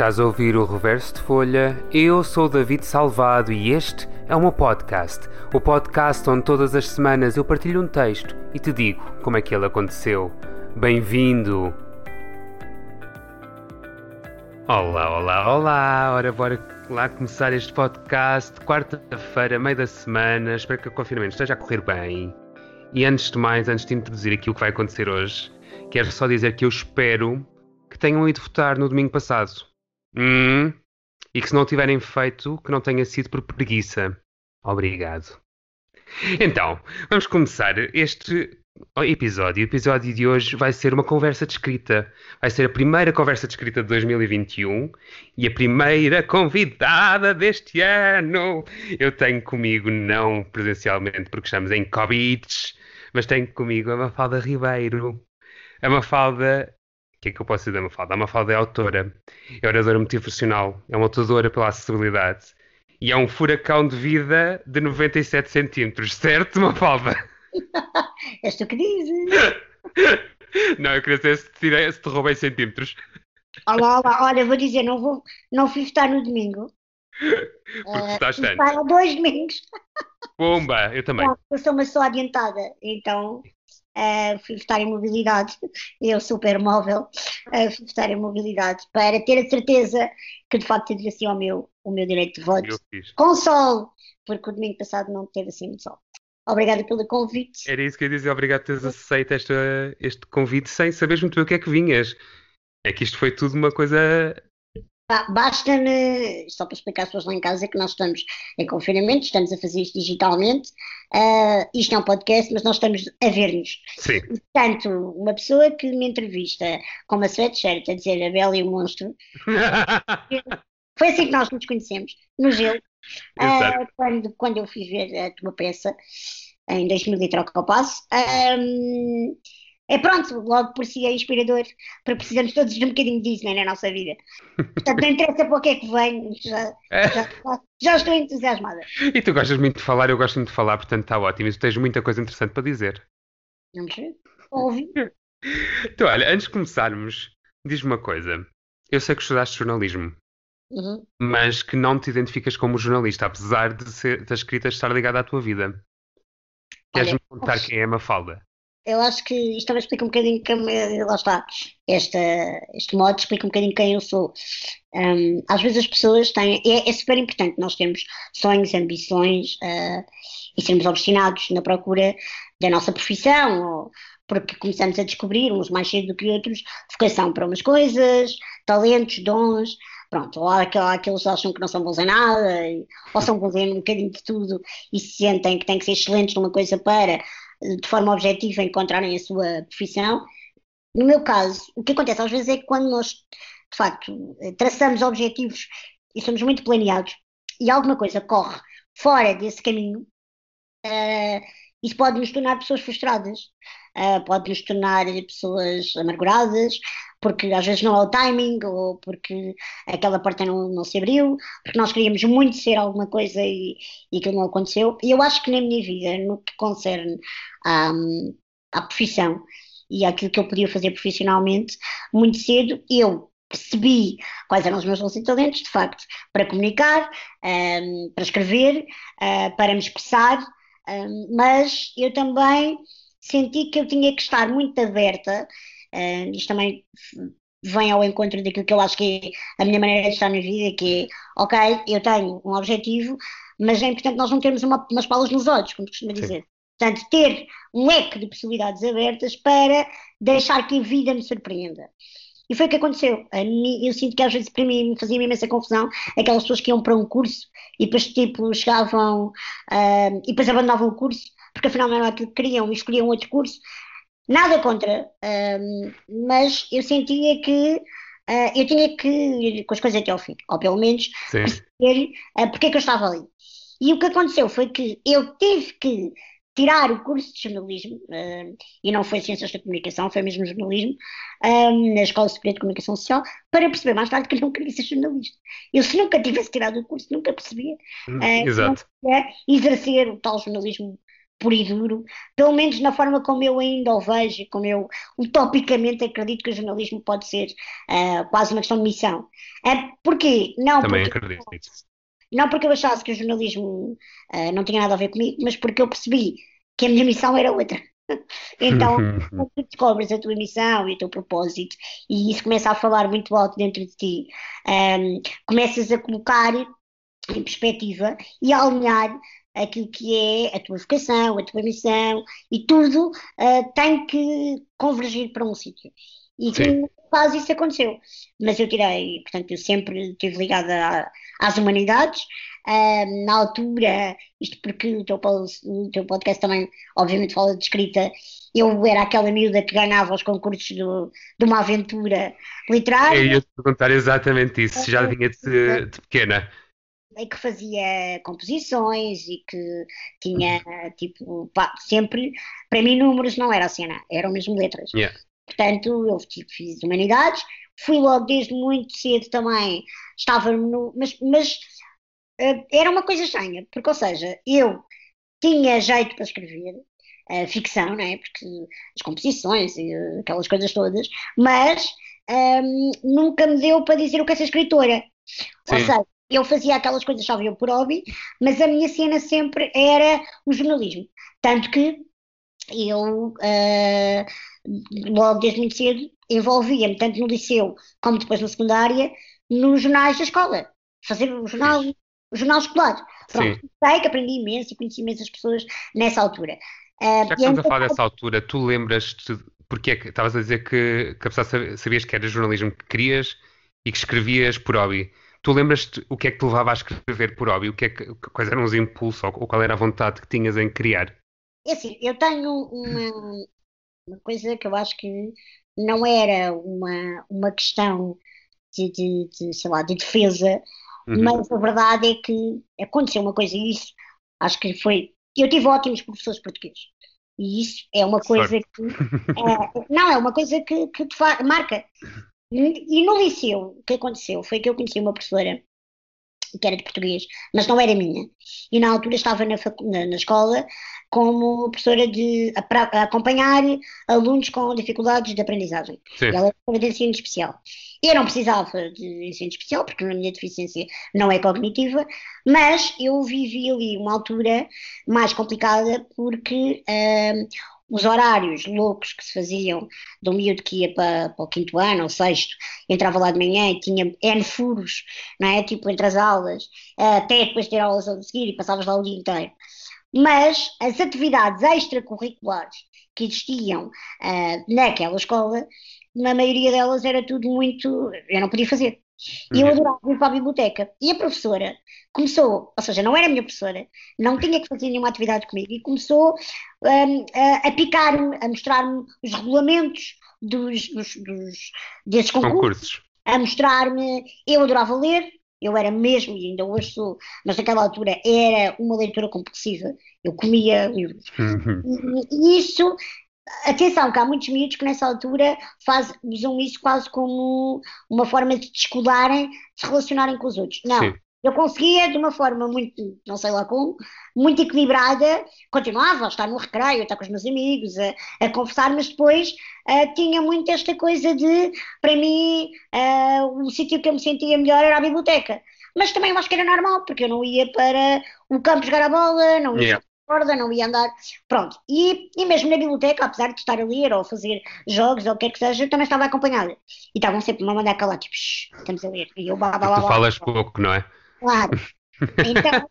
Estás a ouvir o Reverso de Folha? Eu sou o David Salvado e este é o meu podcast. O podcast onde todas as semanas eu partilho um texto e te digo como é que ele aconteceu. Bem-vindo! Olá, olá, olá! Ora, bora lá começar este podcast. Quarta-feira, meio da semana. Espero que o confinamento esteja a correr bem. E antes de mais, antes de introduzir aqui o que vai acontecer hoje, quero só dizer que eu espero que tenham ido votar no domingo passado. Hum, e que se não tiverem feito, que não tenha sido por preguiça. Obrigado. Então, vamos começar este episódio. O episódio de hoje vai ser uma conversa de escrita. Vai ser a primeira conversa de escrita de 2021 e a primeira convidada deste ano. Eu tenho comigo, não presencialmente, porque estamos em Covid, mas tenho comigo a Mafalda Ribeiro. A Mafalda que é que eu posso dizer da Mafalda? A Mafalda é autora, é oradora motivacional, é uma lutadora pela acessibilidade e é um furacão de vida de 97 centímetros, certo, Mafalda? És tu que dizes. Não, eu queria saber se te, tirei, se te roubei centímetros. Olá, olá, olha, vou dizer, não, vou, não fui votar no domingo. Porque uh, estás tanto. Há dois domingos. Pumba, eu também. eu sou uma só adiantada, então uh, fui votar em mobilidade, eu super móvel, uh, fui votar em mobilidade para ter a certeza que de facto teria assim o meu, o meu direito de voto com sol, porque o domingo passado não teve assim muito sol. Obrigada pelo convite. Era isso que eu ia dizer, obrigado por teres aceito esta, este convite sem saberes muito bem o que é que vinhas. É que isto foi tudo uma coisa Basta-me, só para explicar às pessoas lá em casa, que nós estamos em confinamento, estamos a fazer isto digitalmente. Uh, isto é um podcast, mas nós estamos a ver-nos. Sim. Portanto, uma pessoa que me entrevista com uma sweatshirt a dizer a Bela e o Monstro. foi assim que nós nos conhecemos, no gelo. Uh, quando, quando eu fui ver a tua peça, em 2000 e troca ao passo. Um, é pronto, logo por si é inspirador, porque precisamos todos de um bocadinho disso né, na nossa vida. Portanto, não interessa para o que é que vem, já, é. já, já, estou entusiasmada. E tu gostas muito de falar, eu gosto muito de falar, portanto está ótimo. E tu tens muita coisa interessante para dizer. Vamos ver, ouve. Então, olha, antes de começarmos, diz-me uma coisa. Eu sei que estudaste jornalismo, uhum. mas que não te identificas como jornalista, apesar de ser, da escrita estar ligada à tua vida. Queres-me contar quem é a Mafalda? Eu acho que isto também explica um bocadinho, que, lá está, esta, este modo explica um bocadinho quem eu sou. Um, às vezes as pessoas têm, é, é, super importante nós termos sonhos, ambições uh, e sermos obstinados na procura da nossa profissão, ou, porque começamos a descobrir, uns mais cedo do que outros, vocação para umas coisas, talentos, dons, pronto, ou há aqueles que acham que não são bons em nada, ou são bons em um bocadinho de tudo e se sentem que têm que ser excelentes numa coisa para de forma objetiva encontrarem a sua profissão. No meu caso, o que acontece às vezes é que quando nós, de facto, traçamos objetivos e somos muito planeados e alguma coisa corre fora desse caminho, uh, isso pode nos tornar pessoas frustradas, uh, pode nos tornar pessoas amarguradas, porque às vezes não há o timing, ou porque aquela porta não, não se abriu, porque nós queríamos muito ser alguma coisa e, e aquilo não aconteceu. E eu acho que na minha vida, no que concerne à, à profissão e àquilo que eu podia fazer profissionalmente, muito cedo eu percebi quais eram os meus dons e talentos, de facto, para comunicar, um, para escrever, uh, para me expressar, um, mas eu também senti que eu tinha que estar muito aberta Uh, isto também vem ao encontro daquilo que eu acho que é a minha maneira de estar na vida, que é, ok, eu tenho um objetivo, mas é importante nós não termos uma, umas palas nos olhos, como costuma dizer. Sim. Portanto, ter um leque de possibilidades abertas para deixar que a vida me surpreenda. E foi o que aconteceu. eu sinto que às vezes para mim me fazia uma imensa confusão aquelas pessoas que iam para um curso e depois tipo chegavam uh, e depois abandonavam o curso porque afinal não era aquilo que queriam e escolhiam outro curso Nada contra, um, mas eu sentia que uh, eu tinha que ir com as coisas até ao fim, ou pelo menos Sim. perceber uh, porque é que eu estava ali. E o que aconteceu foi que eu tive que tirar o curso de jornalismo, uh, e não foi Ciências da Comunicação, foi mesmo jornalismo, um, na Escola Superior de Comunicação Social, para perceber mais tarde que eu não queria ser jornalista. Eu, se nunca tivesse tirado o curso, nunca percebia uh, Exato. exercer o tal jornalismo puro e duro, pelo menos na forma como eu ainda o vejo, como eu utopicamente acredito que o jornalismo pode ser uh, quase uma questão de missão. Uh, porquê? Não Também porque, acredito nisso. Não porque eu achasse que o jornalismo uh, não tinha nada a ver comigo, mas porque eu percebi que a minha missão era outra. Então, quando tu descobres a tua missão e o teu propósito, e isso começa a falar muito alto dentro de ti, um, começas a colocar em perspectiva e a alinhar aquilo que é a tua vocação, a tua missão e tudo uh, tem que convergir para um sítio. E que quase isso aconteceu. Mas eu tirei, portanto, eu sempre estive ligada às humanidades. Uh, na altura, isto porque o teu, o teu podcast também, obviamente, fala de escrita, eu era aquela miúda que ganhava os concursos do, de uma aventura literária. Eu ia te perguntar exatamente isso, já vinha de, de pequena e que fazia composições e que tinha, tipo, pá, sempre, para mim números não era a cena, eram mesmo letras. Yeah. Portanto, eu tipo, fiz humanidades, fui logo desde muito cedo também, estava no, mas, mas uh, era uma coisa estranha, porque, ou seja, eu tinha jeito para escrever, uh, ficção, não é? Porque as composições e uh, aquelas coisas todas, mas um, ehm, nunca me deu para dizer o que é ser escritora. Sim. Ou seja, eu fazia aquelas coisas só eu por hobby, mas a minha cena sempre era o jornalismo. Tanto que eu, uh, logo desde muito cedo, envolvia-me tanto no liceu como depois na secundária, nos jornais da escola. Fazer o jornal, o jornal escolar. Pronto, sei que aprendi imenso e conheci imensas pessoas nessa altura. Uh, Já que estamos a falar dessa altura, tu lembras-te, porque é que estavas a dizer que, que apesar de sabias que era jornalismo que querias e que escrevias por hobby. Tu lembras-te o que é que te levava a escrever por hobby? O que é que, quais eram os impulsos ou, ou qual era a vontade que tinhas em criar? É assim, eu tenho uma, uma coisa que eu acho que não era uma, uma questão de, de, de sei lá, de defesa, uhum. mas a verdade é que aconteceu uma coisa e isso acho que foi. Eu tive ótimos professores portugueses. E isso é uma coisa Sorte. que. É, não, é uma coisa que, que te marca. E no liceu, o que aconteceu foi que eu conheci uma professora que era de português, mas não era minha. E na altura estava na, na, na escola como professora de a, a acompanhar alunos com dificuldades de aprendizagem. Sim. Ela era de ensino especial. Eu não precisava de ensino especial, porque a minha deficiência não é cognitiva, mas eu vivi ali uma altura mais complicada porque uh, os horários loucos que se faziam um miúdo que ia para, para o quinto ano ou sexto, entrava lá de manhã e tinha N furos, não é? Tipo, entre as aulas, até depois ter aulas a seguir e passavas lá o dia inteiro. Mas as atividades extracurriculares que existiam uh, naquela escola, na maioria delas era tudo muito. Eu não podia fazer. E eu uhum. adorava ir para a biblioteca. E a professora começou, ou seja, não era a minha professora, não tinha que fazer nenhuma atividade comigo, e começou a, a picar-me, a mostrar-me os regulamentos dos, dos, dos desses concursos, concursos. a mostrar-me. Eu adorava ler, eu era mesmo, e ainda hoje sou, mas naquela altura era uma leitura compulsiva. Eu comia livros. Uhum. E, e, isso Atenção, que há muitos miúdos que nessa altura faz, usam isso quase como uma forma de descolarem, de se relacionarem com os outros. Não, Sim. Eu conseguia de uma forma muito, não sei lá como, muito equilibrada, continuava a estar no recreio, a estar com os meus amigos, a, a conversar, mas depois uh, tinha muito esta coisa de, para mim, uh, o sítio que eu me sentia melhor era a biblioteca. Mas também eu acho que era normal, porque eu não ia para o campo jogar a bola, não ia yeah corda, não ia andar. Pronto. E, e mesmo na biblioteca, apesar de estar a ler ou fazer jogos ou o que é que seja, também estava acompanhada. E estavam sempre a mandar calar, tipo, estamos a ler. E eu blá, blá, blá, Tu falas pouco, não é? Claro. Então,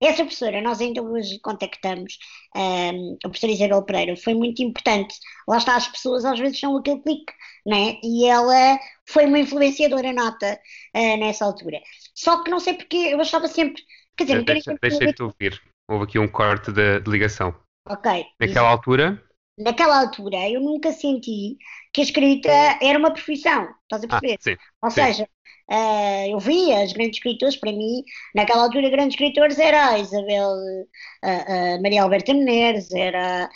essa professora, nós ainda hoje contactamos um, a professora Isabel Pereira, foi muito importante. Lá está, as pessoas às vezes são aquele clique, né? E ela foi uma influenciadora nota uh, nessa altura. Só que não sei porque eu achava sempre. Quer dizer, deixa, deixa-te ouvir houve aqui um corte de, de ligação. Ok. Naquela altura? Naquela altura eu nunca senti que a escrita era uma profissão, estás a ah, perceber? Ah, sim, Ou sim. seja, uh, eu via as grandes escritoras, para mim, naquela altura grandes escritores era a Isabel, uh, uh, Maria Alberta Menezes, era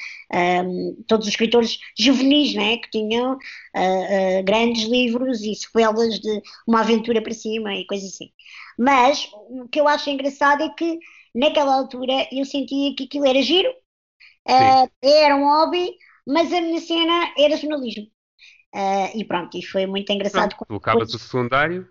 um, todos os escritores juvenis, né, que tinham grandes livros e sequelas de uma aventura para cima e coisas assim. Mas o que eu acho engraçado é que naquela altura eu sentia que aquilo era giro, era um hobby, mas a minha cena era jornalismo. Uh, e pronto, e foi muito engraçado. Acabas o secundário,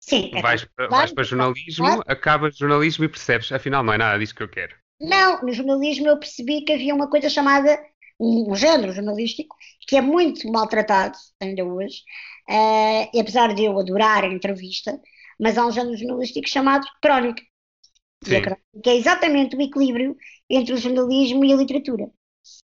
Sim, vais, para, vais para jornalismo, acabas jornalismo e percebes, afinal não é nada disso que eu quero. Não, no jornalismo eu percebi que havia uma coisa chamada um, um género jornalístico que é muito maltratado ainda hoje, uh, e apesar de eu adorar a entrevista, mas há um género jornalístico chamado crónica. Sim. A crónica é exatamente o equilíbrio entre o jornalismo e a literatura.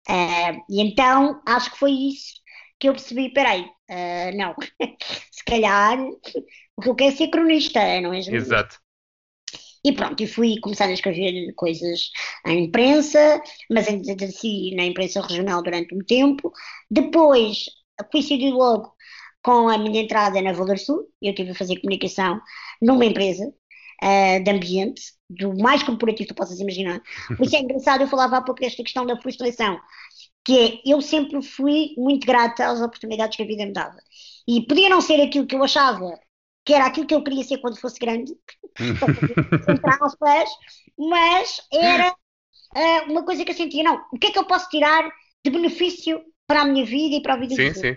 Uh, e então acho que foi isso que eu percebi, peraí, uh, não, se calhar o que eu quero é ser cronista, não é? Exato. E pronto, e fui começar a escrever coisas em imprensa, mas exerci na imprensa regional durante um tempo. Depois coincidiu logo com a minha entrada na Valor Sul, eu tive a fazer comunicação numa empresa uh, de ambiente, do mais corporativo que tu possas imaginar. Por isso é engraçado, eu falava há pouco desta questão da frustração que é, eu sempre fui muito grata às oportunidades que a vida me dava. E podia não ser aquilo que eu achava que era aquilo que eu queria ser quando fosse grande, aspas, mas era uh, uma coisa que eu sentia, não, o que é que eu posso tirar de benefício para a minha vida e para a vida sim, Sim, sim.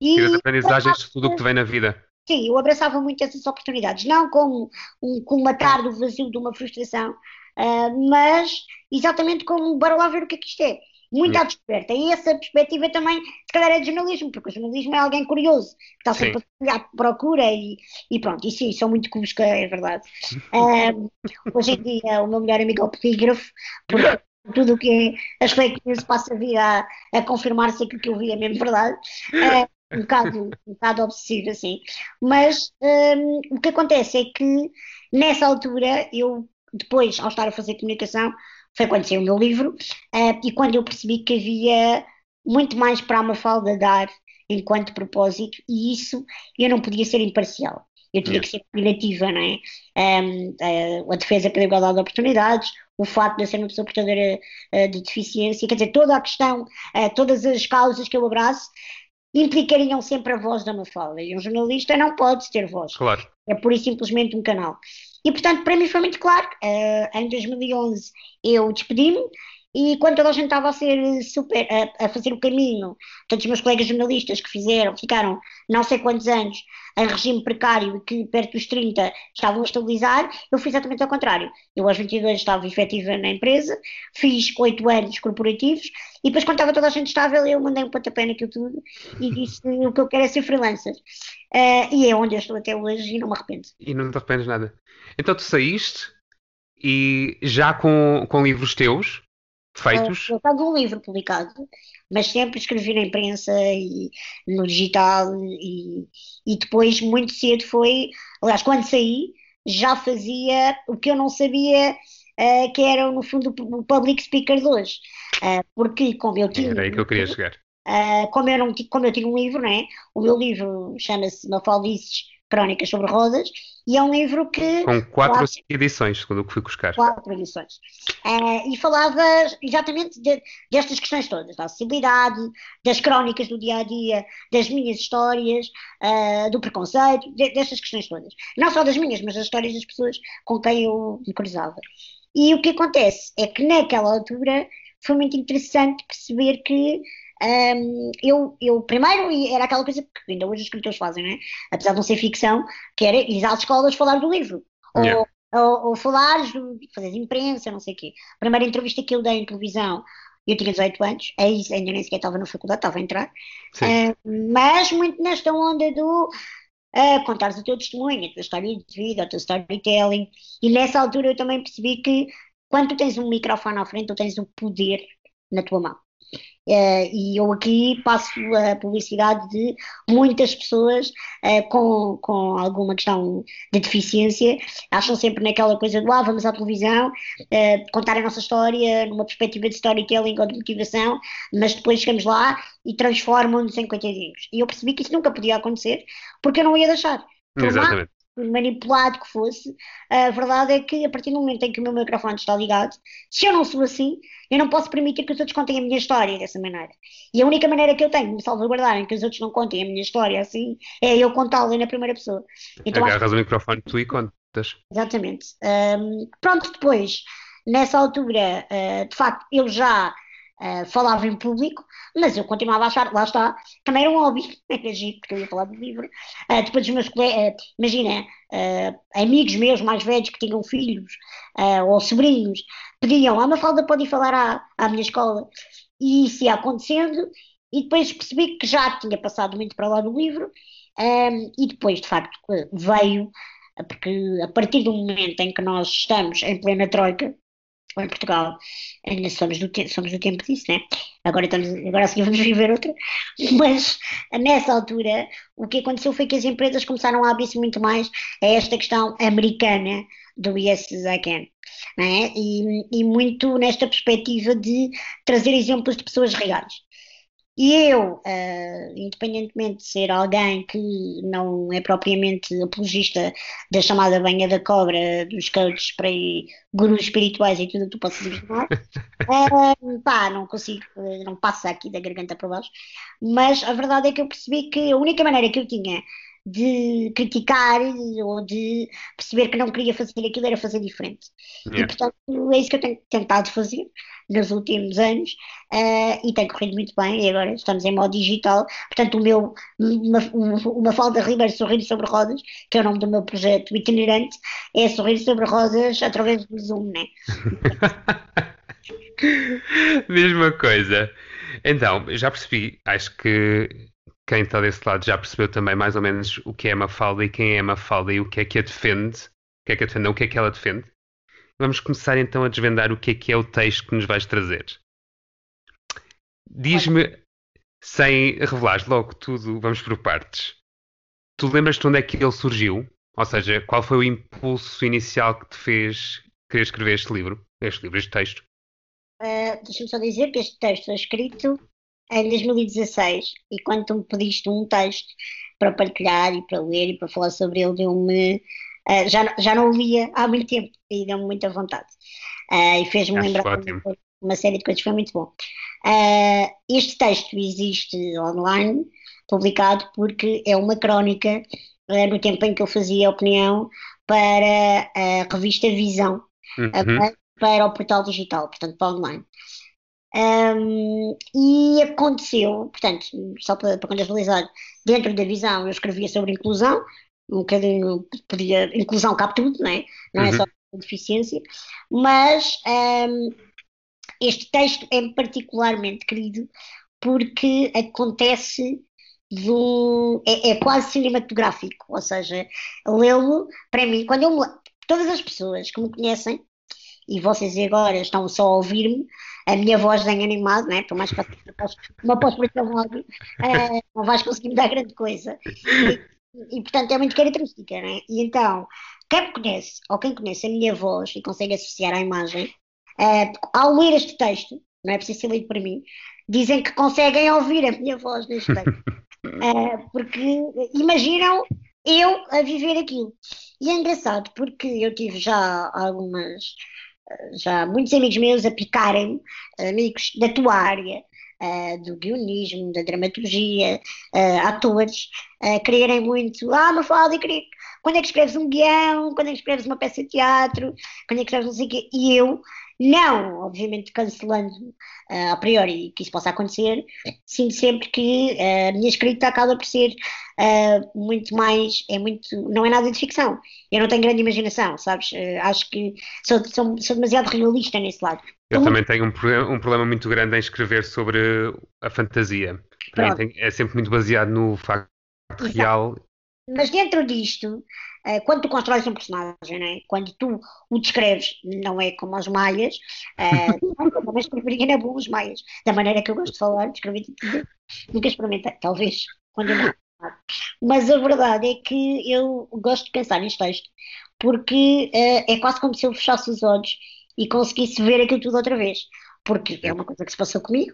Tiras aprendizagens de tudo o que te vem na vida. Sim, eu abraçava muito essas oportunidades, não como, um, como matar do vazio de uma frustração, uh, mas exatamente como, bora lá ver o que é que isto é muito à descoberta. E essa perspectiva também, se calhar, é de jornalismo, porque o jornalismo é alguém curioso, que está sempre sim. a procura e, e, pronto. E sim, sou muito cusca, é verdade. Um, hoje em dia, o meu melhor amigo é o polígrafo, porque tudo o que é as fake news passa a vir a, a confirmar se aquilo que eu vi é mesmo verdade. É, um bocado, um bocado obsessivo, assim. Mas um, o que acontece é que, nessa altura, eu, depois, ao estar a fazer comunicação, foi quando saiu o meu livro, uh, e quando eu percebi que havia muito mais para a Mafalda dar enquanto propósito, e isso eu não podia ser imparcial. Eu tinha que ser combinativa, não é? Um, uh, a defesa pela igualdade de oportunidades, o facto de eu ser uma pessoa portadora uh, de deficiência, quer dizer, toda a questão, uh, todas as causas que eu abraço, implicariam sempre a voz da Mafalda. E um jornalista não pode ter voz. Claro. É pura e simplesmente um canal. E, portanto, para mim foi muito claro. Uh, em 2011 eu despedi-me e quando toda a gente estava a ser super, a, a, fazer o caminho, todos os meus colegas jornalistas que fizeram, ficaram não sei quantos anos em regime precário que perto dos 30 estavam a estabilizar, eu fiz exatamente ao contrário. Eu aos 22 estava efetiva na empresa, fiz 8 anos corporativos e depois quando estava toda a gente estável eu mandei um pontapé naquilo tudo e disse o que eu quero é ser freelancer. Uh, e é onde eu estou até hoje e não me arrependo. E não te arrependes nada. Então tu saíste e já com, com livros teus feitos? Uh, eu tenho um livro publicado, mas sempre escrevi na imprensa e no digital e, e depois muito cedo foi, aliás, quando saí já fazia o que eu não sabia uh, que era no fundo o public speaker de hoje. Uh, porque como eu tinha. Era aí que eu queria chegar. Uh, como, eu não, como eu tinha um livro, né? o meu livro chama-se Mafaldices Crónicas sobre Rodas, e é um livro que. Com quatro edições, segundo o que fui buscar. Quatro edições. Uh, e falava exatamente de, destas questões todas, da acessibilidade, das crónicas do dia a dia, das minhas histórias, uh, do preconceito, de, destas questões todas. Não só das minhas, mas das histórias das pessoas com quem eu me cruzava. E o que acontece é que naquela altura foi muito interessante perceber que um, eu, eu, primeiro, era aquela coisa que ainda hoje os escritores fazem, né? apesar de não ser ficção, que era ir às escolas falar do livro. Yeah. Ou, ou, ou falar, fazer imprensa, não sei o quê. A primeira entrevista que eu dei em televisão, eu tinha 18 anos, é isso, ainda nem sequer estava na faculdade, estava a entrar. Uh, mas muito nesta onda do uh, contares o teu testemunho, a tua história de vida, o teu storytelling. E nessa altura eu também percebi que quando tu tens um microfone à frente, tu tens o poder na tua mão. Uh, e eu aqui passo a publicidade de muitas pessoas uh, com, com alguma questão de deficiência, acham sempre naquela coisa do ah, vamos à televisão, uh, contar a nossa história numa perspectiva de storytelling ou de motivação, mas depois chegamos lá e transformam-nos em coitadinhos. E eu percebi que isso nunca podia acontecer porque eu não ia deixar. Exatamente manipulado que fosse, a verdade é que a partir do momento em que o meu microfone está ligado, se eu não sou assim, eu não posso permitir que os outros contem a minha história dessa maneira. E a única maneira que eu tenho de me salvaguardarem que os outros não contem a minha história assim é eu contá-la na primeira pessoa. Então, Agarras acho... o microfone tu e contas. Exatamente. Um, pronto, depois, nessa altura, uh, de facto, eu já uh, falava em público, mas eu continuava a achar, lá está, também era um hobby, era giro, porque eu ia falar do livro. Uh, depois os meus colegas, uh, imagina, amigos meus mais velhos que tinham filhos ou sobrinhos, pediam, ah, uma falda pode ir falar à, à minha escola. E isso ia acontecendo, e depois percebi que já tinha passado muito para lá do livro, um, e depois, de facto, veio, porque a partir do momento em que nós estamos em plena troika, em Portugal, ainda somos do, somos do tempo disso, né? Agora, estamos, agora a seguir vamos viver outra. Mas nessa altura, o que aconteceu foi que as empresas começaram a abrir-se muito mais a esta questão americana do Yes I Can. É? E, e muito nesta perspectiva de trazer exemplos de pessoas reais. E eu, uh, independentemente de ser alguém que não é propriamente apologista da chamada banha da cobra, dos coaches para gurus espirituais e tudo o que tu possas imaginar, uh, pá, não consigo, não passa aqui da garganta para baixo, mas a verdade é que eu percebi que a única maneira que eu tinha de criticar ou de perceber que não queria fazer aquilo era fazer diferente. Yeah. E portanto é isso que eu tenho tentado fazer nos últimos anos uh, e tem corrido muito bem e agora estamos em modo digital, portanto o meu uma, uma falda Ribeiro Sorrir sobre Rodas, que é o nome do meu projeto itinerante, é Sorrir sobre Rodas através do Zoom, né? Mesma coisa. Então, já percebi, acho que quem está desse lado já percebeu também mais ou menos o que é Mafalda e quem é Mafalda e o que é que a defende, o que é que a defende, não, o que é que ela defende. Vamos começar então a desvendar o que é que é o texto que nos vais trazer. Diz-me, sem revelar logo tudo, vamos por partes. Tu lembras-te onde é que ele surgiu? Ou seja, qual foi o impulso inicial que te fez querer escrever este livro, este livro, este texto? Uh, Deixa-me só dizer que este texto foi escrito em 2016 e quando tu me pediste um texto para partilhar e para ler e para falar sobre ele, deu-me. Uh, já, já não o lia há muito tempo e deu-me muita vontade. Uh, e fez-me lembrar uma série de coisas, foi muito bom. Uh, este texto existe online, publicado, porque é uma crónica no tempo em que eu fazia opinião para a revista Visão, uhum. para o portal digital, portanto para online. Um, e aconteceu, portanto, só para, para contextualizar, dentro da visão eu escrevia sobre inclusão, um bocadinho, podia, inclusão cabe tudo, não é? Não uhum. é só deficiência, mas um, este texto é particularmente querido porque acontece do, é, é quase cinematográfico, ou seja, lê-lo, para mim, quando eu me, todas as pessoas que me conhecem, e vocês agora estão só a ouvir-me, a minha voz vem animado, né? por mais que uma pós-produção áudio, uh, não vais conseguir me dar grande coisa. E, e, portanto é muito característica, né? E então, quem me conhece, ou quem conhece a minha voz e consegue associar à imagem, uh, ao ler este texto, não é preciso ser lido para mim, dizem que conseguem ouvir a minha voz neste texto. Uh, porque imaginam eu a viver aquilo. E é engraçado porque eu tive já algumas já muitos amigos meus a picarem, amigos da tua área, uh, do guionismo, da dramaturgia, uh, atores, uh, quererem muito, ah, Mafalda, queria... quando é que escreves um guião, quando é que escreves uma peça de teatro, quando é que escreves não sei o quê, e eu não, obviamente, cancelando uh, a priori que isso possa acontecer, sinto sempre que uh, a minha escrita acaba por ser uh, muito mais, é muito, não é nada de ficção. Eu não tenho grande imaginação, sabes? acho que sou, sou, sou, demasiado realista nesse lado. Eu também tenho um, um, problema muito grande em escrever sobre a fantasia. Tem, é sempre muito baseado no facto Exato. real. Mas dentro disto, uh, quando tu constróis um personagem, né? quando tu o descreves, não é como os maias, uh, não, mas preferia na boa os maias, da maneira que eu gosto de falar, descrever nunca experimentei, talvez, quando eu não mas a verdade é que eu gosto de pensar neste texto, porque uh, é quase como se eu fechasse os olhos e conseguisse ver aquilo tudo outra vez, porque é uma coisa que se passou comigo,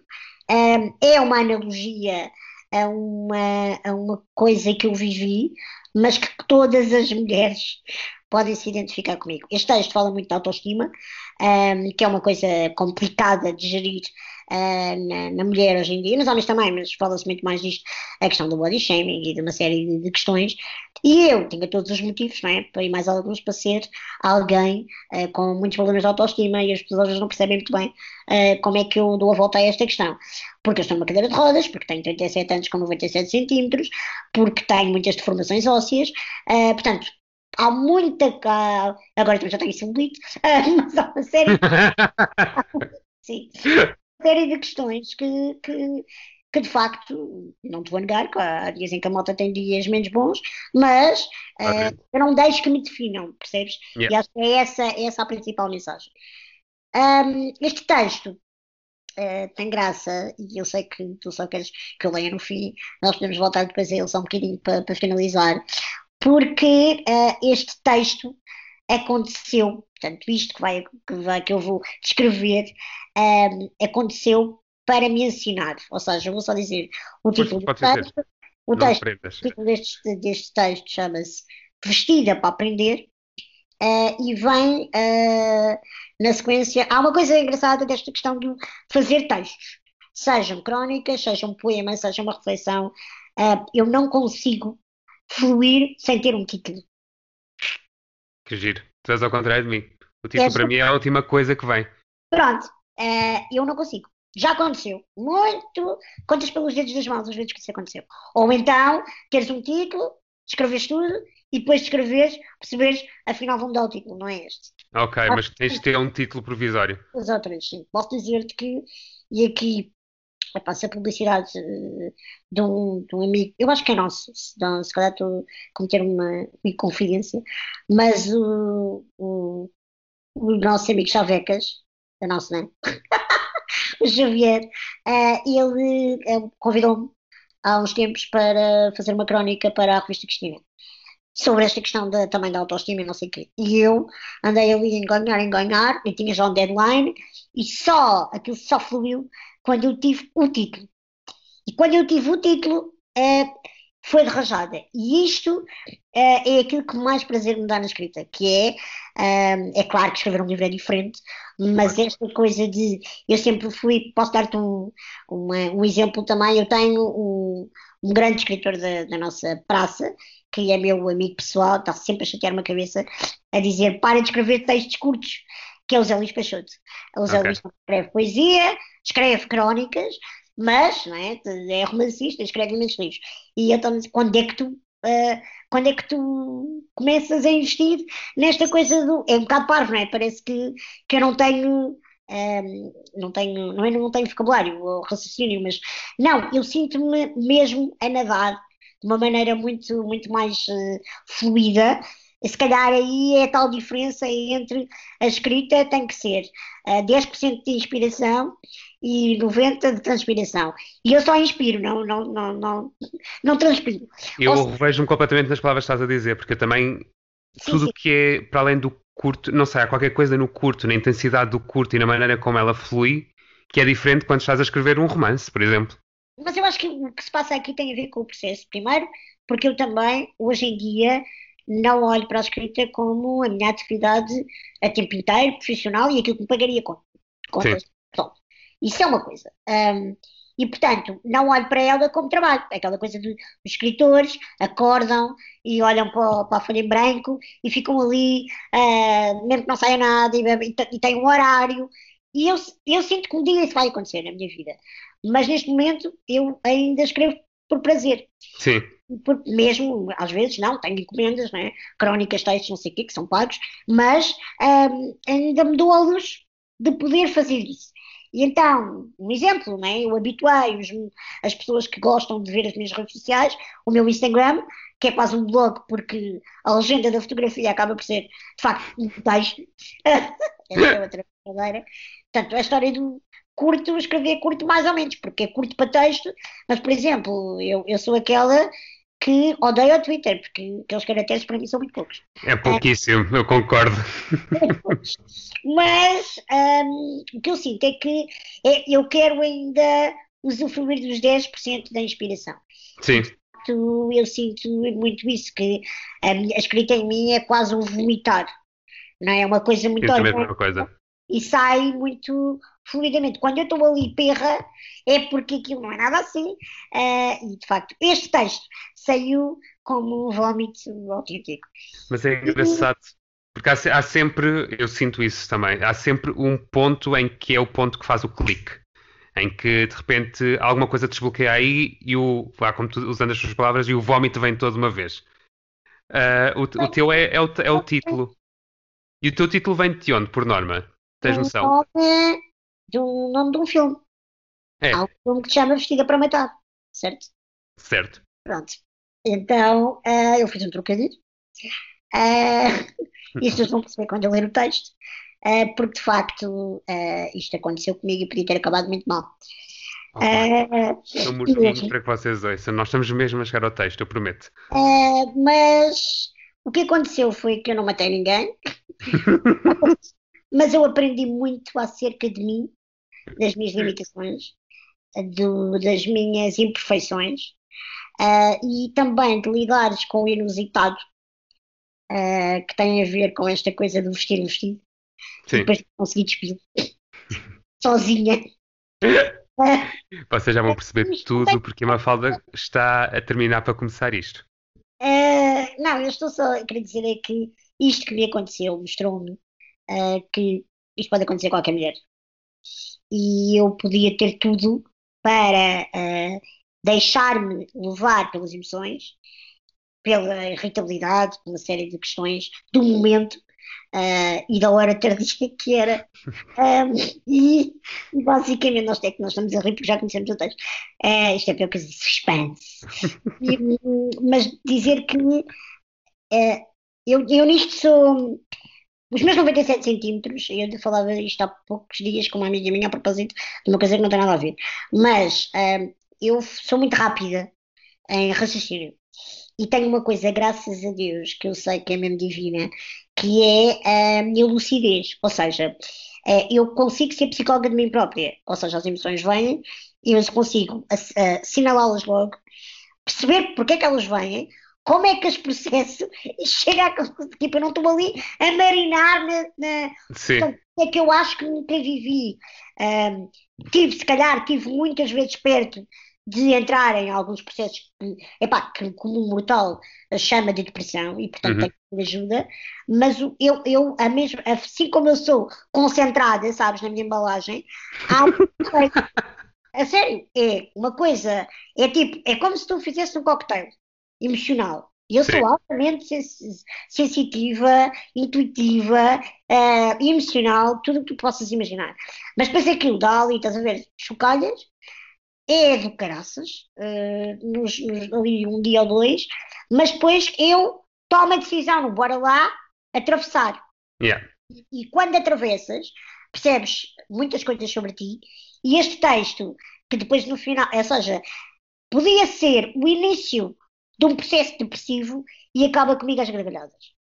é uma analogia a uma, a uma coisa que eu vivi, mas que todas as mulheres podem se identificar comigo. Este texto fala muito de autoestima, um, que é uma coisa complicada de gerir uh, na, na, mulher hoje em dia, nos homens também, mas fala-se muito mais disto, a questão do body shaming e de uma série de, de questões. E eu tinha todos os motivos, não é? E mais alguns para ser alguém uh, com muitos problemas de autoestima e as pessoas não percebem muito bem uh, como é que eu dou a volta a esta questão. Porque eu estou numa cadeira de rodas, porque tenho 37 anos com 97 centímetros, porque tenho muitas deformações ósseas, uh, portanto, há muita. Agora também já tenho celulite, mas há uma série. Sim. Uma série de questões que, que, que de facto, não te vou negar, há dias em que a moto tem dias menos bons, mas uh, eu não deixo que me definam, percebes? Yeah. E acho que é essa, é essa a principal mensagem. Um, este texto uh, tem graça, e eu sei que tu só queres que eu leia no fim, nós podemos voltar depois a ele só um bocadinho para, para finalizar, porque uh, este texto aconteceu, portanto, isto que, vai, que, vai, que eu vou descrever, aconteceu para me ensinar. Ou seja, eu vou só dizer o título do texto. O, texto, o título deste, deste texto chama-se Vestida para Aprender uh, e vem uh, na sequência. Há uma coisa engraçada desta questão de fazer textos, sejam crónicas, sejam poemas, seja uma reflexão. Uh, eu não consigo fluir sem ter um título. Que giro. Tu és ao contrário de mim. O título para mim é a última coisa que vem. Pronto, eu não consigo. Já aconteceu. Muito. Contas pelos dedos das mãos as vezes que isso aconteceu. Ou então, teres um título, escreves tudo e depois de escreveres, perceberes, afinal vão dar o título, não é este. Ok, ah, mas tens de ter um título provisório. Exatamente, sim. Posso dizer-te que, e aqui passa a publicidade eh, de um, de um, amigo, eu acho que é nosso, se, se calhar estou a cometer uma, uma confidência, mas o, o, o nosso amigo Chavecas, é nosso, não é? o Xavier, uh, ele uh, convidou-me há uns tempos para fazer uma crónica para a revista Cristina sobre esta questão de, também da autoestima e não sei o quê. E eu andei ali a enganhar, enganhar, e tinha já um deadline, e só, aquilo só fluiu quando eu tive o título. E quando eu tive o título, uh, foi de rajada. E isto uh, é aquilo que mais prazer me dá na escrita, que é, uh, é claro que escrever um livro é diferente, mas esta coisa de, eu sempre fui, posso dar-te um, uma, um exemplo também, eu tenho um, um grande escritor da, da, nossa praça, que é meu amigo pessoal, está sempre a chatear-me a cabeça, a dizer, para de escrever textos curtos, que é o Zé Luís Peixoto. O Zé okay. Luís escreve poesia, escreve crónicas, mas não é, é romancista, escreve imensos livros. E então, quando é que tu uh, quando é que tu começas a investir nesta coisa do. É um bocado parvo, não é? Parece que, que eu não tenho. Um, ehm, não tenho, não é não tenho vocabulário ou raciocínio, mas não, eu sinto-me mesmo a nadar de uma maneira muito, muito mais uh, fluida. Se calhar aí é a tal diferença entre a escrita tem que ser uh, eh, 10% de inspiração e 90 de transpiração. E eu só inspiro, não, não, não, não, não transpiro. Eu vejo-me completamente nas palavras que estás a dizer, porque eu também, sim, tudo que é para além do curto, não sei, há qualquer coisa no curto, na intensidade do curto e na maneira como ela flui, que é diferente quando estás a escrever um romance, por exemplo. Mas eu acho que o que se passa aqui tem a ver com o processo. Primeiro, porque eu também, hoje em dia, não olho para a escrita como a minha atividade a tempo inteiro, profissional e aquilo que me pagaria com contas. Sim. Isso é uma coisa. Um, e, portanto, não olho para ela como trabalho. É aquela coisa dos escritores acordam e olham para, para, a folha em branco e ficam ali, uh, mesmo que não saia nada, e, e, e têm um horário. E eu, eu sinto que um dia isso vai acontecer na minha vida. Mas neste momento eu ainda escrevo por prazer. Sim. Por, mesmo, às vezes, não, tenho encomendas, né? crónicas, textos, não sei o quê, que são pagos, mas um, ainda me dou a luz de poder fazer isso. E então, um exemplo, né? eu habituei os, as pessoas que gostam de ver as minhas redes sociais, o meu Instagram, que é quase um blog, porque a legenda da fotografia acaba por ser, de facto, um texto. Essa é outra brincadeira. Portanto, a história do curto, escrever curto mais ou menos, porque é curto para texto, mas, por exemplo, eu, eu sou aquela que odeio o Twitter, porque aqueles caracteres para mim são muito poucos. É pouquíssimo, é, eu concordo. Mas um, o que eu sinto é que é, eu quero ainda usufruir dos 10% da inspiração. Sim. Eu sinto muito isso, que a, a escrita em mim é quase um vomitar. Não é? é uma coisa muito orgânica. coisa. E sai muito fluidamente. Quando eu estou ali perra, é porque aquilo não é nada assim. Uh, e de facto, este texto saiu como um vómito autêntico. Mas é engraçado, porque há, há, sempre, eu sinto isso também, há sempre um ponto em que é o ponto que faz o clique. Em que de repente alguma coisa desbloqueia aí e o, vá, como tu, usando as suas palavras, e o vómito vem todo uma vez. Uh, o, o, teu é, é, o, é o título. E o teu título vem de onde, por norma? Tens noção? Do nome de um filme. É. Há um filme que se chama Vestida para Matar, certo? Certo. Pronto. Então, uh, eu fiz um trocadilho. Uh, e as pessoas vão perceber quando eu ler o texto, uh, porque de facto isto aconteceu comigo e podia ter acabado muito mal. Uh, Estou mortinho para que vocês ouçam. Nós estamos mesmo a chegar ao texto, eu prometo. mas o que aconteceu foi que eu não matei ninguém, mas eu aprendi muito acerca de mim, das minhas limitações, do, das minhas imperfeições uh, e também de lidares com o inusitado uh, que tem a ver com esta coisa do vestir o vestido. Sim. Depois consegui despir sozinha. Vocês já vão perceber tudo porque a Mafalda está a terminar para começar isto. Uh, não, eu estou só a querer dizer é que isto que me aconteceu mostrou-me uh, que isto pode acontecer a qualquer mulher. E eu podia ter tudo para uh, deixar-me levar pelas emoções, pela irritabilidade, pela série de questões do momento uh, e da hora tardia que era. Um, e basicamente, nós, é que nós estamos a rir porque já conhecemos o texto. Uh, isto é pior que suspense. E, mas dizer que uh, eu, eu nisto sou. Os meus 97 centímetros, eu falava isto há poucos dias com uma amiga minha a propósito de uma coisa que não tem nada a ver, mas uh, eu sou muito rápida em raciocínio. E tenho uma coisa, graças a Deus, que eu sei que é mesmo divina, que é a minha lucidez. Ou seja, eh, eu consigo ser psicóloga de mim própria. Ou seja, as emoções vêm e eu consigo assinalá-las logo, perceber porque é que elas vêm, como é que as processo e chegar a tipo, eu não estou ali a marinar na, na é que eu acho que nunca vivi. Um, tive, se calhar, tive muitas vezes perto de entrar em alguns processos que, epá, que como um mortal chama de depressão e portanto uhum. tem ajuda, mas eu, eu a mesmo, assim como eu sou concentrada, sabes, na minha embalagem, há a sério, é uma coisa, é tipo, é como se tu fizesse um cocktail emocional. Eu Sim. sou altamente sensitiva, intuitiva, uh, emocional, tudo o que tu possas imaginar. Mas depois aquilo dá ali, estás a ver, chocalhas, é do caraças, uh, nos, nos, ali um dia ou dois, mas depois eu tomo a decisão, bora lá, atravessar. Yeah. E, e quando atravessas, percebes muitas coisas sobre ti, e este texto, que depois no final, ou seja, podia ser o início de um processo depressivo e acaba comigo às gargalhadas.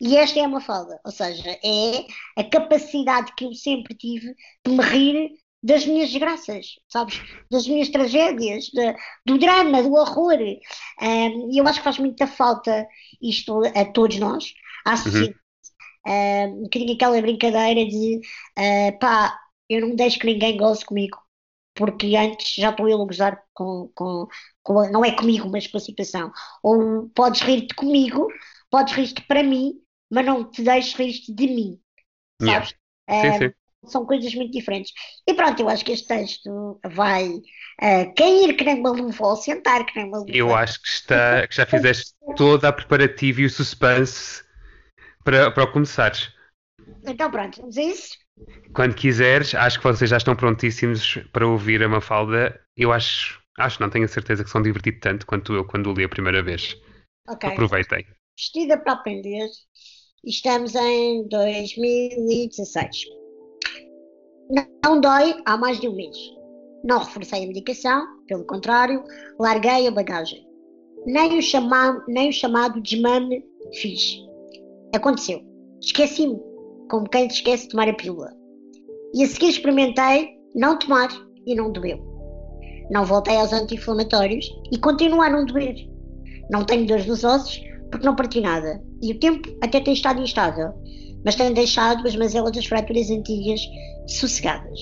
E esta é uma falda, ou seja, é a capacidade que eu sempre tive de me rir das minhas desgraças, sabes? Das minhas tragédias, de, do drama, do horror. Um, e eu acho que faz muita falta isto a todos nós, à sociedade. Uhum. Um bocadinho aquela brincadeira de uh, pá, eu não deixo que ninguém goze comigo, porque antes já estou eu a gozar com, com, com, não é comigo, mas com a situação. Ou podes rir-te comigo, podes rir-te para mim, mas não te deixes rir-te de mim, sabes? Yeah. Sim, sim são coisas muito diferentes. E pronto, eu acho que este texto vai uh, cair que nem uma luva ou sentar que nem uma luva. Eu acho que, está, que já fizeste toda a preparativa e o suspense para, para começares. Então pronto, vamos a isso? Quando quiseres, acho que vocês já estão prontíssimos para ouvir a Mafalda. Eu acho, acho não tenho a certeza que são divertido tanto quanto eu quando o li a primeira vez. Okay. Aproveitem. Vestida para aprender, estamos em 2016. Não dói há mais de um mês. Não reforcei a medicação, pelo contrário, larguei a bagagem. Nem o, chama, nem o chamado desmame fiz. Aconteceu. Esqueci-me, como quem esquece de tomar a pílula. E a seguir experimentei não tomar e não doeu. Não voltei aos anti-inflamatórios e continua a não doer. Não tenho dores nos ossos porque não parti nada. E o tempo até tem estado instável, mas tenho deixado as mazelas das fraturas antigas sossegadas.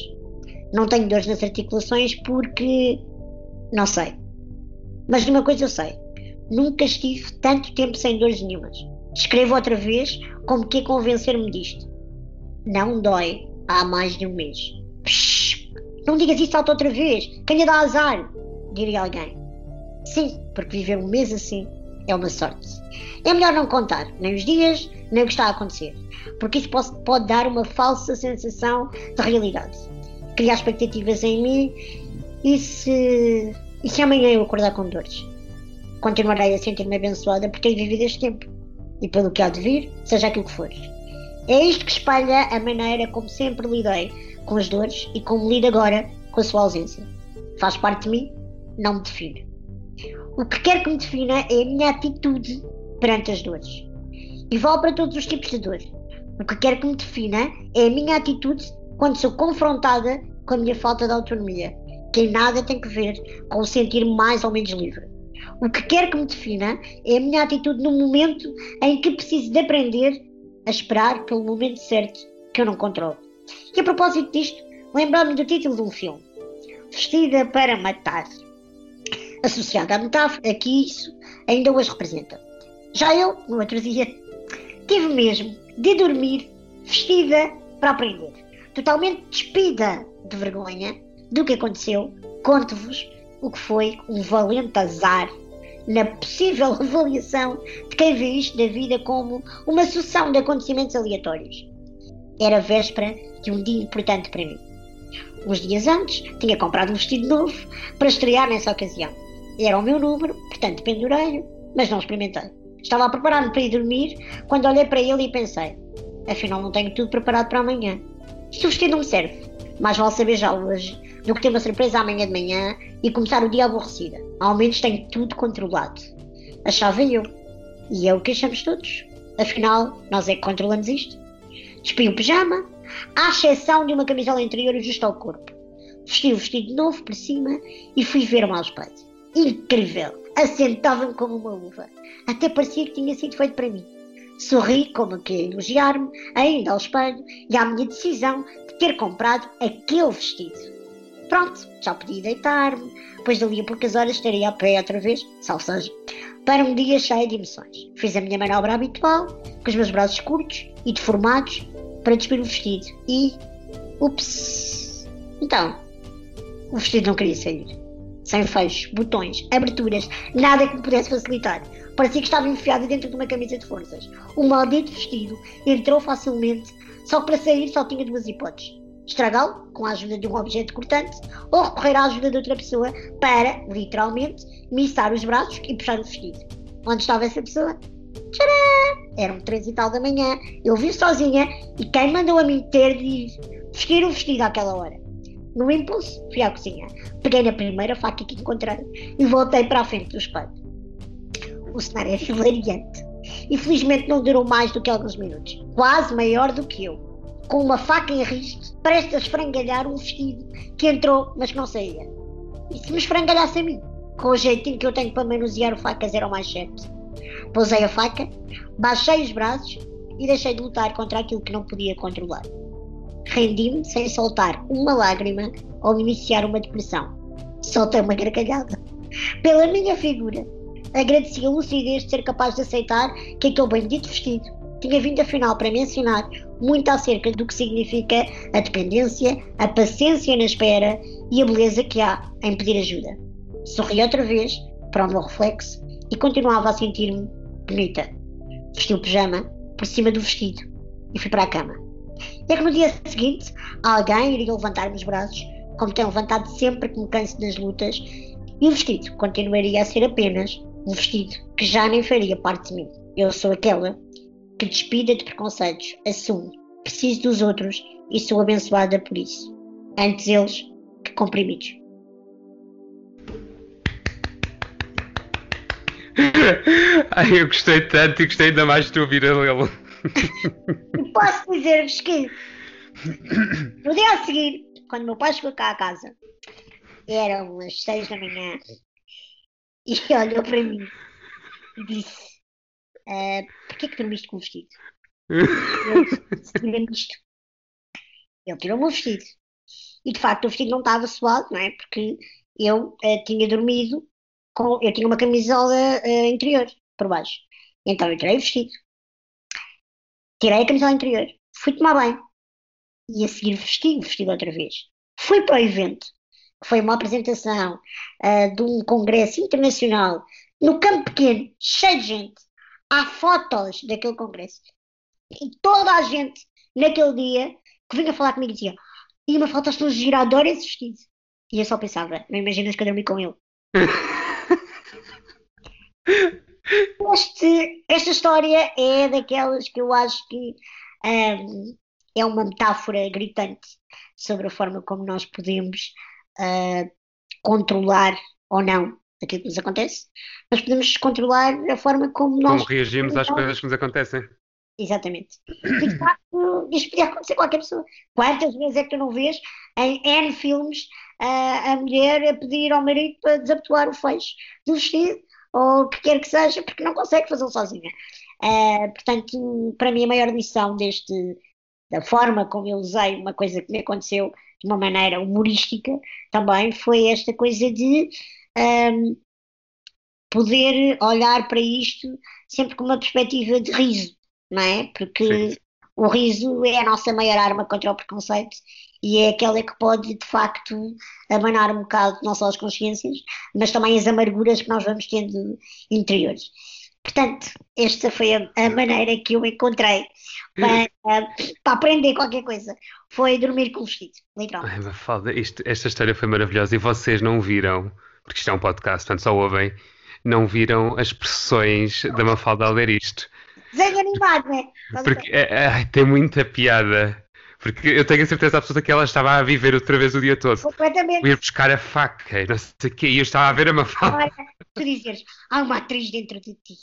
Não tenho dores nas articulações porque não sei. Mas de uma coisa eu sei. Nunca estive tanto tempo sem dores nenhumas. Escrevo outra vez como que convencer-me disto. Não dói há mais de um mês. Psh, não digas isso alto outra vez. Quem lhe dá azar? Diria alguém. Sim, porque viver um mês assim é uma sorte. É melhor não contar nem os dias, nem o que está a acontecer, porque isso pode, pode dar uma falsa sensação de realidade. Criar expectativas em mim e se, e se amanhã eu acordar com dores? Continuarei a sentir-me abençoada por ter vivido este tempo e pelo que há de vir, seja aquilo que for. É isto que espalha a maneira como sempre lidei com as dores e como lido agora com a sua ausência. Faz parte de mim, não me define. O que quer que me defina é a minha atitude perante as dores. E vale para todos os tipos de dor. O que quer que me defina é a minha atitude quando sou confrontada com a minha falta de autonomia, que em nada tem que ver com o sentir mais ou menos livre. O que quer que me defina é a minha atitude no momento em que preciso de aprender a esperar pelo momento certo que eu não controlo. E a propósito disto, lembrar-me do título um filme, Vestida para Matar. Associado à metáfora, é que isso ainda hoje representa. Já eu, no outro dia, tive mesmo de dormir vestida para aprender. Totalmente despida de vergonha do que aconteceu, conto-vos o que foi um valente azar na possível avaliação de quem vê isto da vida como uma sucessão de acontecimentos aleatórios. Era véspera de um dia importante para mim. Uns dias antes, tinha comprado um vestido novo para estrear nessa ocasião. Era o meu número, portanto pendurei mas não experimentei. Estava a preparar-me para ir dormir quando olhei para ele e pensei: afinal, não tenho tudo preparado para amanhã. Isto vestido não me serve. Mais vale saber já hoje do que ter uma surpresa amanhã de manhã e começar o dia aborrecida. Ao menos tenho tudo controlado. Achava eu. E é o que achamos todos. Afinal, nós é que controlamos isto. Despi o pijama, à exceção de uma camisola interior justo ao corpo. Vesti o vestido novo por cima e fui ver-me ao espelho. Incrível! Assentava-me como uma uva. Até parecia que tinha sido feito para mim. Sorri como que elogiar-me, ainda ao espelho, e à minha decisão de ter comprado aquele vestido. Pronto, já podia deitar-me, pois dali a poucas horas estaria a pé outra vez, salvo seja, para um dia cheio de emoções. Fiz a minha manobra habitual, com os meus braços curtos e deformados, para despir o vestido. E. Ups! Então, o vestido não queria sair. Sem fechos, botões, aberturas, nada que me pudesse facilitar. Parecia que estava enfiado dentro de uma camisa de forças. O maldito vestido entrou facilmente, só que para sair só tinha duas hipóteses estragá-lo com a ajuda de um objeto cortante ou recorrer à ajuda de outra pessoa para, literalmente, missar os braços e puxar o vestido. Onde estava essa pessoa? Tcharam! Eram três e tal da manhã, eu vi sozinha e quem mandou a mim ter de vestir o vestido àquela hora? No impulso, fui à cozinha, peguei na primeira faca que encontrei e voltei para a frente do espelho. O cenário é hilariante e felizmente não durou mais do que alguns minutos, quase maior do que eu com uma faca em risco, prestes a esfrangalhar um vestido que entrou, mas que não saía. E se me esfrangalhasse a mim? Com o jeitinho que eu tenho para manusear facas era o mais certo. Pousei a faca, baixei os braços e deixei de lutar contra aquilo que não podia controlar. Rendi-me sem soltar uma lágrima ou iniciar uma depressão. Soltei uma gargalhada. Pela minha figura, agradeci a lucidez de ser capaz de aceitar que aquele bendito vestido tinha vindo afinal para mencionar muito acerca do que significa a dependência, a paciência na espera e a beleza que há em pedir ajuda. Sorri outra vez para o meu reflexo e continuava a sentir-me bonita. Vesti o pijama por cima do vestido e fui para a cama. É que no dia seguinte alguém iria levantar-me os braços, como tem levantado sempre que me canso das lutas, e o vestido continuaria a ser apenas um vestido que já nem faria parte de mim. Eu sou aquela que despida de preconceitos, assume, preciso dos outros e sou abençoada por isso. Antes eles que comprimidos. Ai, eu gostei tanto e gostei ainda mais de te ouvir a lê-lo. Posso dizer-vos que no dia a seguir, quando meu pai chegou cá a casa, eram as seis da manhã, e olhou para mim e disse: uh, porquê que dormiste com o vestido? Eu isto. Ele tirou-me o vestido. E de facto o vestido não estava suado, não é? Porque eu uh, tinha dormido com, eu tinha uma camisola uh, interior por baixo. Então eu tirei o vestido, tirei a camisola interior, fui tomar banho e a seguir vesti o vestido outra vez. Fui para o evento, que foi uma apresentação uh, de um congresso internacional no campo pequeno, cheio de gente. Há fotos daquele congresso. E toda a gente, naquele dia, que vinha falar comigo dizia: E uma foto estou girar, adoro esse vestido. E eu só pensava: Não imaginas que eu dormi com ele. Este, esta história é daquelas que eu acho que um, é uma metáfora gritante sobre a forma como nós podemos uh, controlar ou não aquilo que nos acontece. Nós podemos controlar a forma como nós. Como reagimos às coisas que nos acontecem. Exatamente. E de facto, isto podia acontecer a qualquer pessoa. Quantas vezes é que tu não vês em N filmes a, a mulher a pedir ao marido para desabotoar o fecho do vestido ou o que quer que seja, porque não consegue fazê-lo sozinha. Uh, portanto, para mim, a maior lição deste, da forma como eu usei uma coisa que me aconteceu de uma maneira humorística também foi esta coisa de um, poder olhar para isto sempre com uma perspectiva de riso, não é? Porque Sim. o riso é a nossa maior arma contra o preconceito e é aquela que pode, de facto, abanar um bocado não só as consciências, mas também as amarguras que nós vamos tendo interiores. Portanto, esta foi a, a maneira que eu encontrei para, para, aprender qualquer coisa. Foi dormir com o vestido, literalmente. Ai, Mafalda, isto, esta história foi maravilhosa e vocês não viram, porque isto é um podcast, portanto só ouvem, não viram as expressões da Mafalda a ler isto. Desenho animado, né? Porque é, é, tem muita piada. Porque eu tenho a certeza absoluta que ela estava a viver outra vez o dia todo. Completamente. Ir buscar a faca e não sei o quê. E eu estava a ver a Mafalda. Olha, tu dizes, há uma atriz dentro de ti.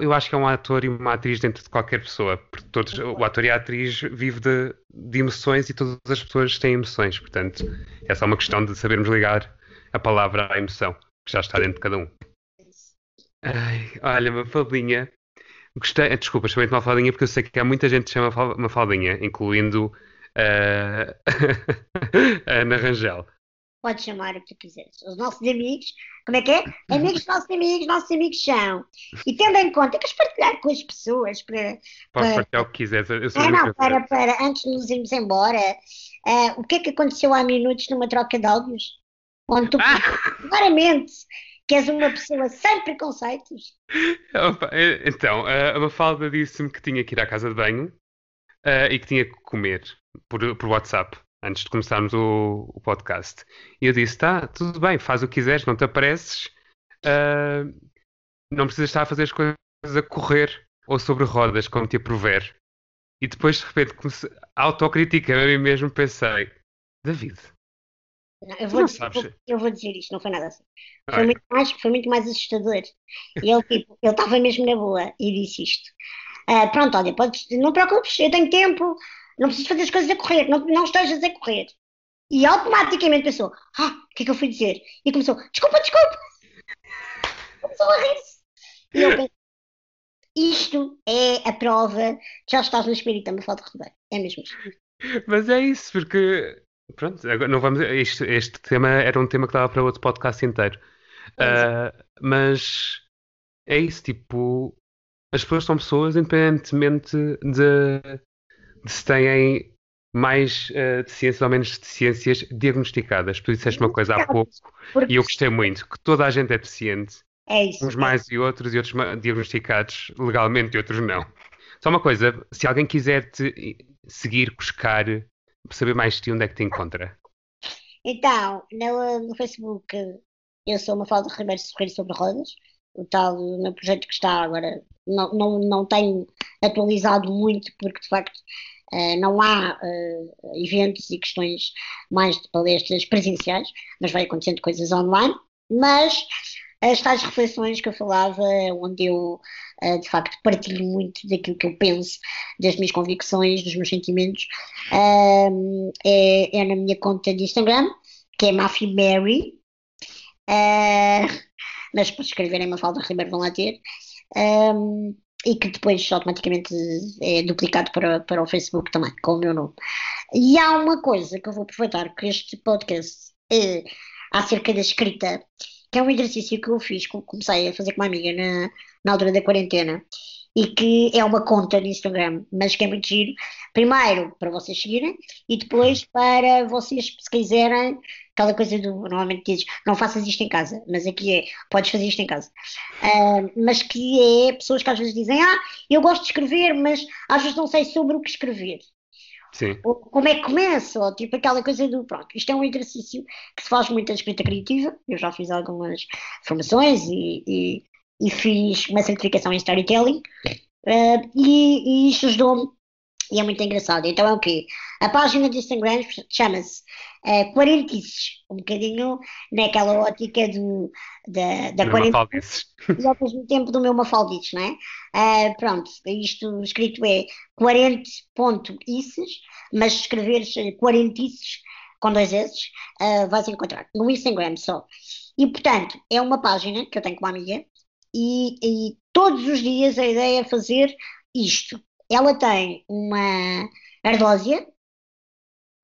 Eu acho que é um ator e uma atriz dentro de qualquer pessoa. Porque todos, o ator e a atriz vive de, de emoções e todas as pessoas têm emoções. Portanto, é só uma questão de sabermos ligar a palavra à emoção, que já está dentro de cada um. Ai, olha, Mafaldinha, Gostei, desculpa, chamei-te Mafaldinha porque eu sei que há muita gente que chama Mafaldinha, incluindo uh, a Ana Rangel. Podes chamar o que tu quiseres. Os nossos amigos, como é que é? Amigos, nossos amigos, nossos amigos são. E tendo em conta que as partilhar com as pessoas para. Podes partilhar o que quiseres. Eu sou ah, não, para, para, antes de nos irmos embora, uh, o que é que aconteceu há minutos numa troca de áudios? Onde tu, ah! claramente, que és uma pessoa sem preconceitos. Opa, então, a Mafalda disse-me que tinha que ir à casa de banho uh, e que tinha que comer por, por WhatsApp antes de começarmos o, o, podcast. E eu disse: tá, tudo bem, faz o que quiseres, não te apareces, uh, não precisas estar a fazer as coisas a correr ou sobre rodas, como te aprover. E depois, de repente, comecei, autocrítica a mim mesmo, pensei: David, eu vou, dizer, eu vou dizer isto, não foi nada assim. Foi, muito mais, foi muito mais assustador. E ele, tipo, ele estava mesmo na boa e disse isto. Uh, pronto, olha, podes, não preocupes, eu tenho tempo, não preciso fazer as coisas a correr, não, não estejas a correr. E automaticamente pensou, ah, o que é que eu fui dizer? E começou, desculpa, desculpa. Começou a rir-se. E eu pensei, isto é a prova que já estás no espírito, me falta receber. É mesmo isto. Mas é isso, porque Pronto, agora não vamos. Este, este tema era um tema que dava para outro podcast inteiro. Uh, mas é isso, tipo, as pessoas são pessoas independentemente de, de se têm mais uh, deficiências ou menos deficiências diagnosticadas. Tu disseste uma coisa há pouco e eu gostei muito, que toda a gente é deficiente. É isso. Uns mais e outros, e outros diagnosticados legalmente e outros não. Só uma coisa, se alguém quiser te seguir, buscar saber mais de ti, onde é que te encontra? Então, no, no Facebook, eu sou uma falta de Ribeiro Sorreiro sobre rodas, o tal meu projeto que está agora, não, não, não tenho atualizado muito, porque de facto uh, não há uh, eventos e questões mais de palestras presenciais, mas vai acontecendo coisas online. Mas as tais reflexões que eu falava, onde eu uh, de facto partilho muito daquilo que eu penso, das minhas convicções, dos meus sentimentos, é, é, na minha conta de Instagram, que é Mafi Mary, uh, mas para escreverem uma falta Ribeiro vão lá ter. E que depois automaticamente é duplicado para, para o Facebook também, com o meu nome. E há uma coisa que eu vou aproveitar que este podcast é acerca da escrita que é um exercício que eu fiz, comecei a fazer com uma amiga na, na altura da quarentena, e que é uma conta no Instagram, mas que é muito giro. Primeiro para vocês seguirem e depois para vocês, se quiserem, aquela coisa do normalmente dizes, não faças isto em casa, mas aqui é, podes fazer isto em casa. Uh, mas que é pessoas que às vezes dizem, ah, eu gosto de escrever, mas às vezes não sei sobre o que escrever. Sim. Como é que começa, ou tipo aquela coisa do pronto, isto é um exercício que se faz muito na escrita criativa, eu já fiz algumas formações e, e e fiz uma certificação em storytelling. Uh, e, e isto ajudou-me e é muito engraçado. Então é o quê? A página do Instagram chama-se uh, Quarentices, um bocadinho naquela ótica do, da, da quarentice e ao mesmo tempo do meu Mafaldices, não é? Uh, pronto, isto escrito é quarente.ices, mas se escreveres quarentices com dois S, uh, vais encontrar no Instagram só. E portanto, é uma página que eu tenho com uma amiga e, e todos os dias a ideia é fazer isto. Ela tem uma ardósia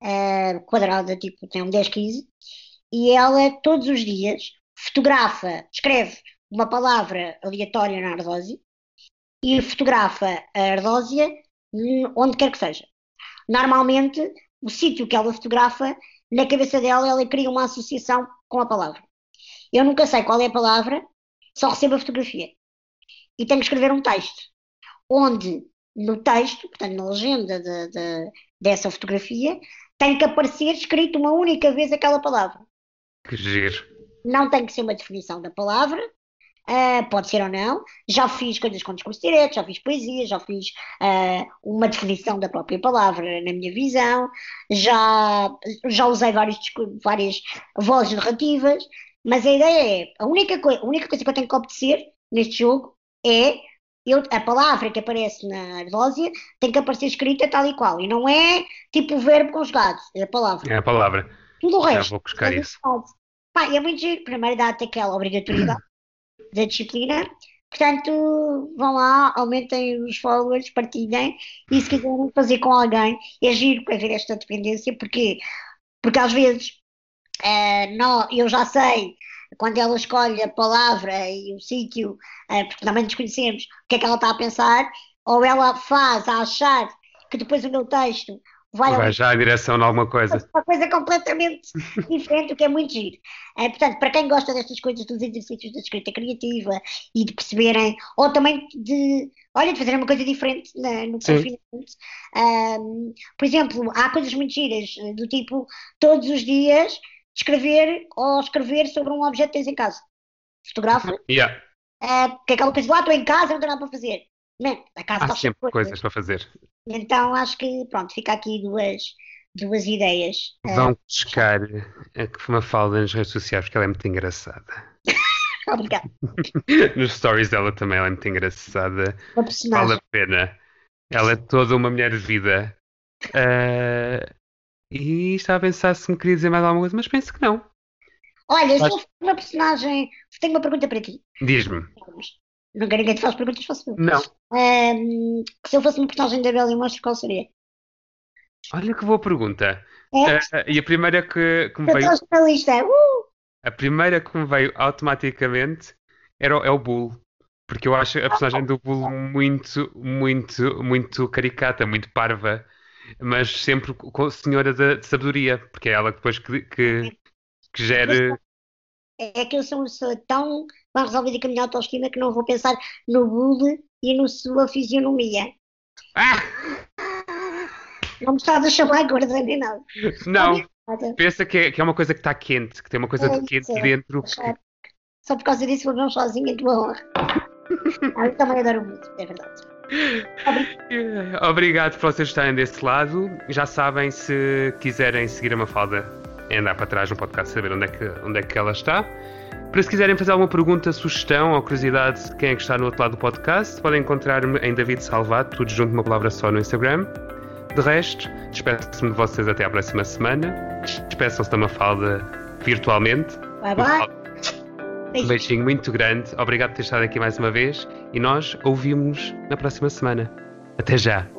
uh, quadrada, tipo, tem um 10, 15, e ela todos os dias fotografa, escreve uma palavra aleatória na ardósia e fotografa a ardósia onde quer que seja. Normalmente, o sítio que ela fotografa, na cabeça dela, ela cria uma associação com a palavra. Eu nunca sei qual é a palavra, só recebo a fotografia. E tenho que escrever um texto, onde no texto, portanto na legenda de, de, dessa fotografia, tem que aparecer escrito uma única vez aquela palavra. Que giro. Não tem que ser uma definição da palavra, uh, pode ser ou não. Já fiz coisas com discurso direto, já fiz poesia, já fiz uh, uma definição da própria palavra na minha visão, já, já usei vários, várias vozes narrativas, mas a ideia é, a única, coi a única coisa que eu tenho que obedecer neste jogo é eu, a palavra que aparece na ardósia tem que aparecer escrita tal e qual. E não é tipo o verbo conjugado, é a palavra. É a palavra. Tudo o resto. Já vou buscar é isso. Pá, é muito giro. Primeiro dá-te aquela obrigatoriedade da disciplina. Portanto, vão lá, aumentem os followers, partilhem e se quiserem fazer com alguém, é giro para ver esta dependência, porque, porque às vezes Uh, não, eu já sei quando ela escolhe a palavra e o sítio, uh, porque também desconhecemos o que é que ela está a pensar, ou ela faz a achar que depois o meu texto vai, vai já em direção a alguma coisa. Uma coisa completamente diferente, o que é muito giro. Uh, portanto, para quem gosta destas coisas, dos exercícios de escrita criativa e de perceberem, ou também de, olha, de fazer uma coisa diferente na, no confinamento. por exemplo, há coisas muito giras, do tipo, todos os dias escrever ou escrever sobre um objeto que tens em casa. Fotografa. Yeah. Uh, que é aquela coisa, lá estou em casa, não tenho nada para fazer. Man, a casa Há sempre coisas. coisas para fazer. Então acho que, pronto, fica aqui duas, duas ideias. Vão uh, buscar a falda nas redes sociais porque ela é muito engraçada. Obrigada. Nos stories dela também ela é muito engraçada. Vale a pena. Ela é toda uma mulher de vida. Uh, e estava a pensar se me queria dizer mais alguma coisa, mas penso que não. Olha, mas... se uma personagem. Tenho uma pergunta para ti. Diz-me. Não quero ninguém te faz perguntas, faço eu. Não. Um, se eu fosse uma personagem da Bela e Monstro, qual seria? Olha que boa pergunta. É? Uh, e a primeira que, que me veio. Uh! A primeira que me veio automaticamente era, é o Bull. Porque eu acho a personagem do Bull muito, muito, muito caricata, muito parva mas sempre com a senhora de, de sabedoria, porque é ela depois que, que, que gera. É que eu sou uma pessoa tão bem resolvida com a minha autoestima que não vou pensar no bullying e na sua fisionomia. Ah! Não me estás a chamar gorda nem nada. Não. Pensa que é, que é uma coisa que está quente, que tem uma coisa é, de quente é, dentro. Só por causa disso vou não sozinha tua honra. eu também adoro muito, é verdade. Obrigado por vocês estarem desse lado. Já sabem, se quiserem seguir a Mafalda, é andar para trás no podcast saber onde é que, onde é que ela está. Para se quiserem fazer alguma pergunta, sugestão ou curiosidade de quem é que está no outro lado do podcast, podem encontrar-me em David Salvato, tudo junto uma palavra só no Instagram. De resto, despeço-me de vocês até à próxima semana. Despeçam-se da Mafalda virtualmente. Bye bye. Um beijinho muito grande. Obrigado por ter estado aqui mais uma vez e nós ouvimos-nos na próxima semana. Até já!